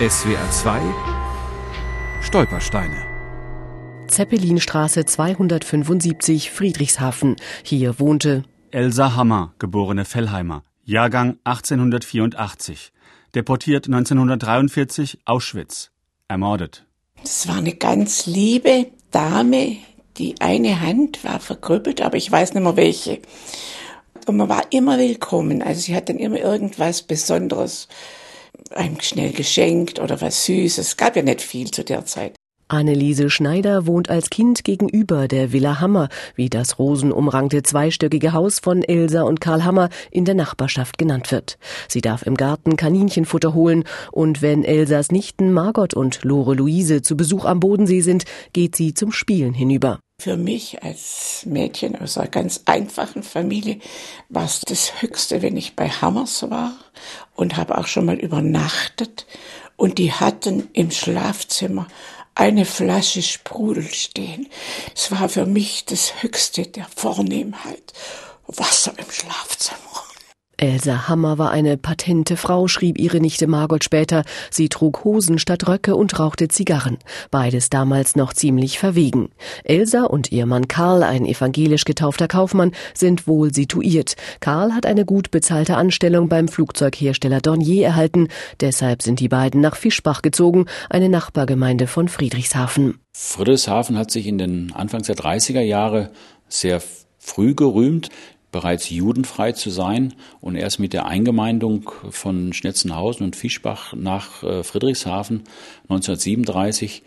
SWR 2 Stolpersteine Zeppelinstraße 275 Friedrichshafen. Hier wohnte Elsa Hammer, geborene Fellheimer, Jahrgang 1884, deportiert 1943 Auschwitz, ermordet. Das war eine ganz liebe Dame. Die eine Hand war verkrüppelt, aber ich weiß nicht mehr welche. Und man war immer willkommen. Also sie hat dann immer irgendwas Besonderes einem schnell geschenkt oder was Süßes. Es gab ja nicht viel zu der Zeit. Anneliese Schneider wohnt als Kind gegenüber der Villa Hammer, wie das rosenumrankte zweistöckige Haus von Elsa und Karl Hammer in der Nachbarschaft genannt wird. Sie darf im Garten Kaninchenfutter holen und wenn Elsas Nichten Margot und Lore Luise zu Besuch am Bodensee sind, geht sie zum Spielen hinüber. Für mich als Mädchen aus einer ganz einfachen Familie war es das Höchste, wenn ich bei Hammers war und habe auch schon mal übernachtet. Und die hatten im Schlafzimmer eine Flasche Sprudel stehen. Es war für mich das Höchste der Vornehmheit. Wasser im Schlafzimmer. Elsa Hammer war eine patente Frau, schrieb ihre Nichte Margot später. Sie trug Hosen statt Röcke und rauchte Zigarren. Beides damals noch ziemlich verwegen. Elsa und ihr Mann Karl, ein evangelisch getaufter Kaufmann, sind wohl situiert. Karl hat eine gut bezahlte Anstellung beim Flugzeughersteller Dornier erhalten. Deshalb sind die beiden nach Fischbach gezogen, eine Nachbargemeinde von Friedrichshafen. Friedrichshafen hat sich in den Anfangs der 30er Jahre sehr früh gerühmt bereits judenfrei zu sein und erst mit der Eingemeindung von Schnetzenhausen und Fischbach nach äh, Friedrichshafen 1937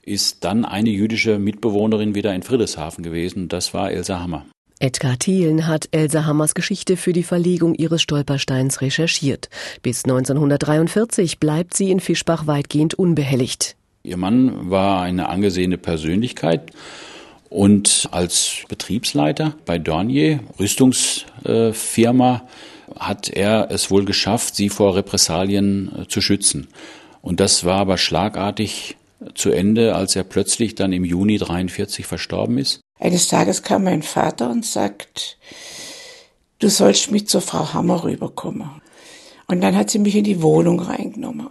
ist dann eine jüdische Mitbewohnerin wieder in Friedrichshafen gewesen. Das war Elsa Hammer. Edgar Thielen hat Elsa Hammers Geschichte für die Verlegung ihres Stolpersteins recherchiert. Bis 1943 bleibt sie in Fischbach weitgehend unbehelligt. Ihr Mann war eine angesehene Persönlichkeit und als Betriebsleiter bei Dornier, Rüstungsfirma, hat er es wohl geschafft, sie vor Repressalien äh, zu schützen. Und das war aber schlagartig zu Ende, als er plötzlich dann im Juni 43 verstorben ist. Eines Tages kam mein Vater und sagt, du sollst mit zur Frau Hammer rüberkommen. Und dann hat sie mich in die Wohnung reingenommen.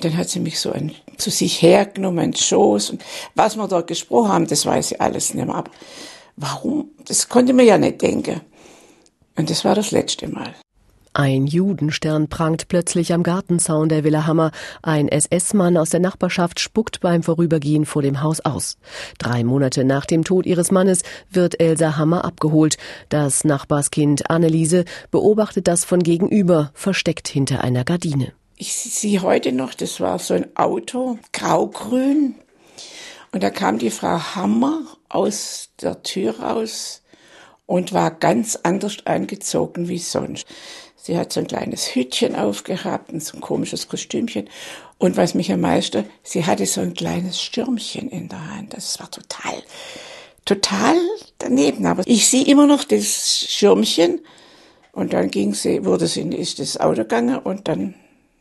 Dann hat sie mich so ein, zu sich hergenommen, in Schoß. Und was wir dort gesprochen haben, das weiß ich alles nicht mehr. Aber warum? Das konnte mir ja nicht denken. Und das war das letzte Mal. Ein Judenstern prangt plötzlich am Gartenzaun der Villa Hammer. Ein SS-Mann aus der Nachbarschaft spuckt beim Vorübergehen vor dem Haus aus. Drei Monate nach dem Tod ihres Mannes wird Elsa Hammer abgeholt. Das Nachbarskind Anneliese beobachtet das von gegenüber, versteckt hinter einer Gardine. Ich sehe heute noch, das war so ein Auto, graugrün. Und da kam die Frau Hammer aus der Tür raus und war ganz anders angezogen wie sonst. Sie hat so ein kleines Hütchen aufgehabt und so ein komisches Kostümchen. Und was mich am meisten, sie hatte so ein kleines Stürmchen in der Hand. Das war total, total daneben. Aber ich sehe immer noch das Schirmchen. Und dann ging sie, wurde sie in das Auto gegangen und dann